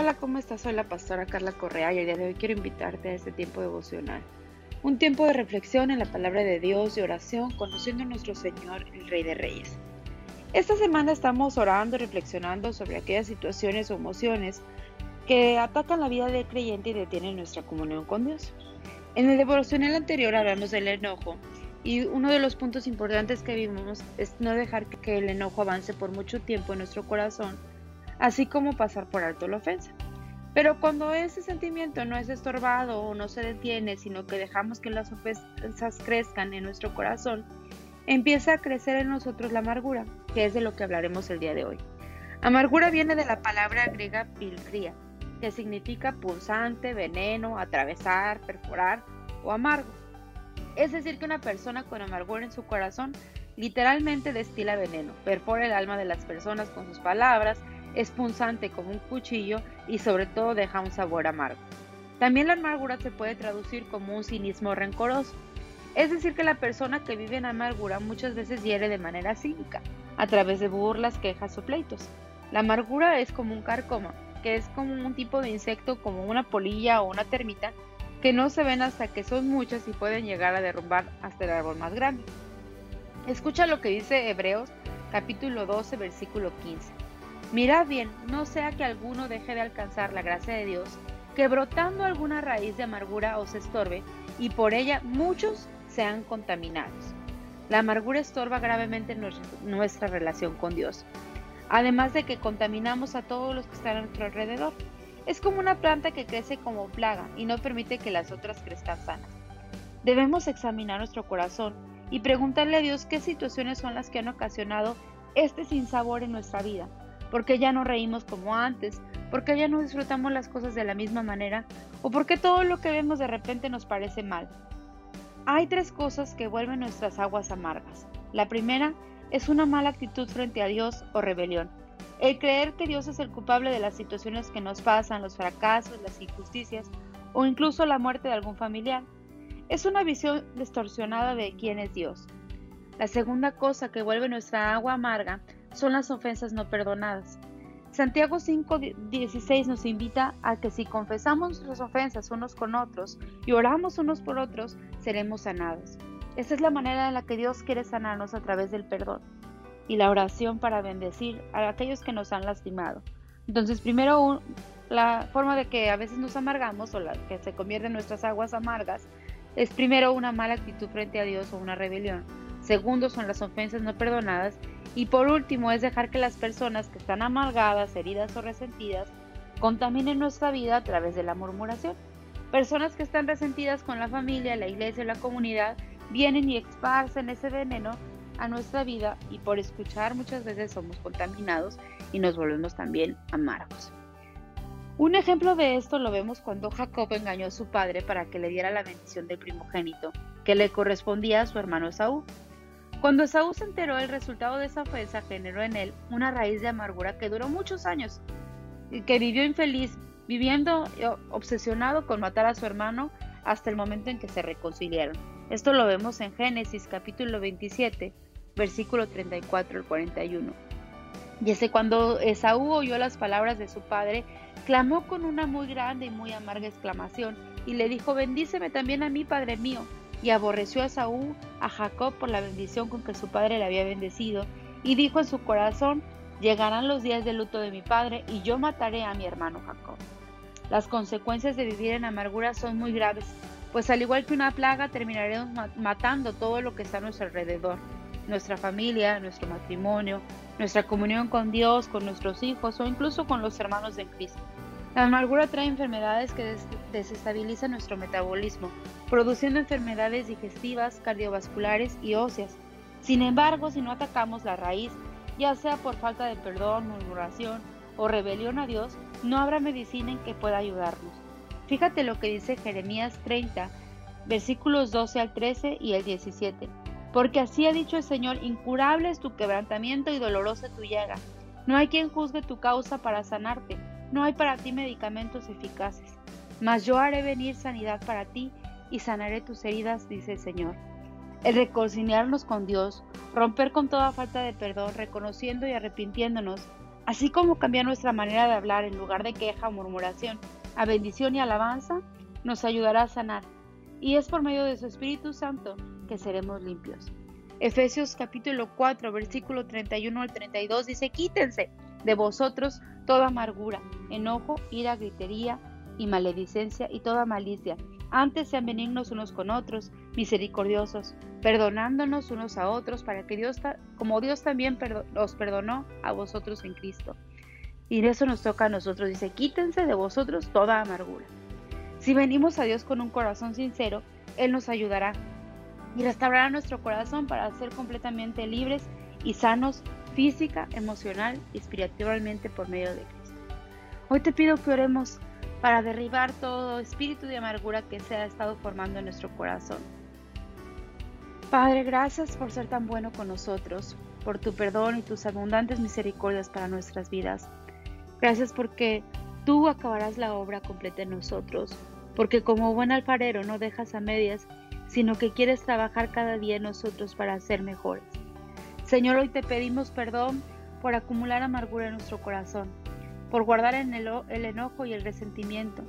Hola, ¿cómo estás? Soy la pastora Carla Correa y el día de hoy quiero invitarte a este tiempo devocional. Un tiempo de reflexión en la palabra de Dios y oración, conociendo a nuestro Señor, el Rey de Reyes. Esta semana estamos orando y reflexionando sobre aquellas situaciones o emociones que atacan la vida del creyente y detienen nuestra comunión con Dios. En el devocional anterior hablamos del enojo y uno de los puntos importantes que vimos es no dejar que el enojo avance por mucho tiempo en nuestro corazón así como pasar por alto la ofensa. Pero cuando ese sentimiento no es estorbado o no se detiene, sino que dejamos que las ofensas crezcan en nuestro corazón, empieza a crecer en nosotros la amargura, que es de lo que hablaremos el día de hoy. Amargura viene de la palabra griega pilcría, que significa punzante, veneno, atravesar, perforar o amargo. Es decir, que una persona con amargura en su corazón literalmente destila veneno, perfora el alma de las personas con sus palabras, es punzante como un cuchillo y sobre todo deja un sabor amargo. También la amargura se puede traducir como un cinismo rencoroso. Es decir, que la persona que vive en amargura muchas veces hiere de manera cínica, a través de burlas, quejas o pleitos. La amargura es como un carcoma, que es como un tipo de insecto como una polilla o una termita, que no se ven hasta que son muchas y pueden llegar a derrumbar hasta el árbol más grande. Escucha lo que dice Hebreos capítulo 12 versículo 15. Mirad bien, no sea que alguno deje de alcanzar la gracia de Dios, que brotando alguna raíz de amargura os estorbe, y por ella muchos sean contaminados. La amargura estorba gravemente nuestra relación con Dios, además de que contaminamos a todos los que están a nuestro alrededor. Es como una planta que crece como plaga y no permite que las otras crezcan sanas. Debemos examinar nuestro corazón y preguntarle a Dios qué situaciones son las que han ocasionado este sinsabor en nuestra vida ¿Por ya no reímos como antes? ¿Por qué ya no disfrutamos las cosas de la misma manera? ¿O por qué todo lo que vemos de repente nos parece mal? Hay tres cosas que vuelven nuestras aguas amargas. La primera es una mala actitud frente a Dios o rebelión. El creer que Dios es el culpable de las situaciones que nos pasan, los fracasos, las injusticias o incluso la muerte de algún familiar. Es una visión distorsionada de quién es Dios. La segunda cosa que vuelve nuestra agua amarga son las ofensas no perdonadas. Santiago 5:16 nos invita a que si confesamos nuestras ofensas unos con otros y oramos unos por otros, seremos sanados. Esa es la manera en la que Dios quiere sanarnos a través del perdón y la oración para bendecir a aquellos que nos han lastimado. Entonces, primero, la forma de que a veces nos amargamos o la que se convierte en nuestras aguas amargas es primero una mala actitud frente a Dios o una rebelión. Segundo, son las ofensas no perdonadas y por último es dejar que las personas que están amargadas, heridas o resentidas contaminen nuestra vida a través de la murmuración. Personas que están resentidas con la familia, la iglesia y la comunidad vienen y esparcen ese veneno a nuestra vida y por escuchar muchas veces somos contaminados y nos volvemos también amargos. Un ejemplo de esto lo vemos cuando Jacob engañó a su padre para que le diera la bendición del primogénito que le correspondía a su hermano Esaú. Cuando Esaú se enteró del resultado de esa ofensa, generó en él una raíz de amargura que duró muchos años y que vivió infeliz, viviendo eh, obsesionado con matar a su hermano hasta el momento en que se reconciliaron. Esto lo vemos en Génesis capítulo 27, versículo 34 al 41. Y ese cuando Esaú oyó las palabras de su padre, clamó con una muy grande y muy amarga exclamación y le dijo, bendíceme también a mí, padre mío y aborreció a Saúl a Jacob por la bendición con que su padre le había bendecido, y dijo en su corazón, llegarán los días de luto de mi padre, y yo mataré a mi hermano Jacob. Las consecuencias de vivir en amargura son muy graves, pues al igual que una plaga terminaremos matando todo lo que está a nuestro alrededor, nuestra familia, nuestro matrimonio, nuestra comunión con Dios, con nuestros hijos o incluso con los hermanos de Cristo. La amargura trae enfermedades que desestabilizan nuestro metabolismo, produciendo enfermedades digestivas, cardiovasculares y óseas. Sin embargo, si no atacamos la raíz, ya sea por falta de perdón, murmuración o rebelión a Dios, no habrá medicina en que pueda ayudarnos. Fíjate lo que dice Jeremías 30, versículos 12 al 13 y el 17. Porque así ha dicho el Señor, incurable es tu quebrantamiento y dolorosa tu llaga. No hay quien juzgue tu causa para sanarte no hay para ti medicamentos eficaces, mas yo haré venir sanidad para ti y sanaré tus heridas, dice el Señor. El reconciliarnos con Dios, romper con toda falta de perdón, reconociendo y arrepintiéndonos, así como cambiar nuestra manera de hablar en lugar de queja o murmuración a bendición y alabanza, nos ayudará a sanar. Y es por medio de su Espíritu Santo que seremos limpios. Efesios capítulo 4, versículo 31 al 32 dice, quítense de vosotros toda amargura, enojo, ira, gritería y maledicencia y toda malicia. Antes sean benignos unos con otros, misericordiosos, perdonándonos unos a otros, para que Dios, como Dios también os perdonó a vosotros en Cristo. Y eso nos toca a nosotros. Dice, quítense de vosotros toda amargura. Si venimos a Dios con un corazón sincero, Él nos ayudará y restaurará nuestro corazón para ser completamente libres y sanos física, emocional y espiritualmente por medio de Cristo. Hoy te pido que oremos para derribar todo espíritu de amargura que se ha estado formando en nuestro corazón. Padre, gracias por ser tan bueno con nosotros, por tu perdón y tus abundantes misericordias para nuestras vidas. Gracias porque tú acabarás la obra completa en nosotros, porque como buen alfarero no dejas a medias, sino que quieres trabajar cada día en nosotros para ser mejores. Señor, hoy te pedimos perdón por acumular amargura en nuestro corazón, por guardar en el, el enojo y el resentimiento,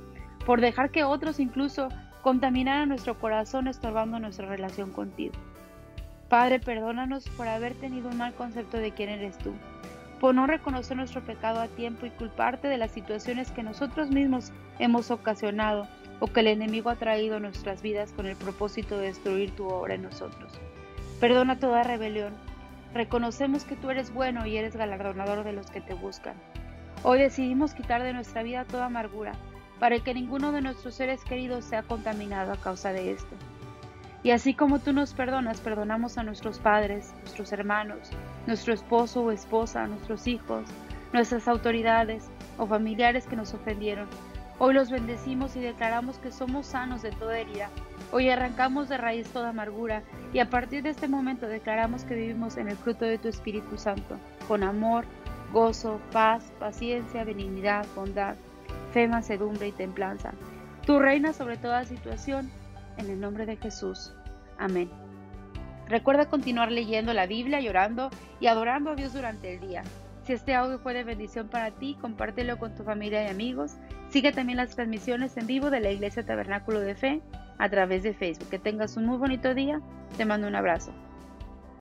por dejar que otros incluso contaminaran nuestro corazón estorbando nuestra relación contigo. Padre, perdónanos por haber tenido un mal concepto de quién eres tú por no reconocer nuestro pecado a tiempo y culparte de las situaciones que nosotros mismos hemos ocasionado o que el enemigo ha traído a nuestras vidas con el propósito de destruir tu obra en nosotros. Perdona toda rebelión. Reconocemos que tú eres bueno y eres galardonador de los que te buscan. Hoy decidimos quitar de nuestra vida toda amargura, para que ninguno de nuestros seres queridos sea contaminado a causa de esto. Y así como tú nos perdonas, perdonamos a nuestros padres, nuestros hermanos, nuestro esposo o esposa, nuestros hijos, nuestras autoridades o familiares que nos ofendieron. Hoy los bendecimos y declaramos que somos sanos de toda herida. Hoy arrancamos de raíz toda amargura y a partir de este momento declaramos que vivimos en el fruto de tu Espíritu Santo, con amor, gozo, paz, paciencia, benignidad, bondad, fe, mansedumbre y templanza. Tú reinas sobre toda situación en el nombre de Jesús. Amén. Recuerda continuar leyendo la Biblia, llorando y adorando a Dios durante el día. Si este audio fue de bendición para ti, compártelo con tu familia y amigos. Sigue también las transmisiones en vivo de la Iglesia Tabernáculo de Fe a través de Facebook. Que tengas un muy bonito día. Te mando un abrazo.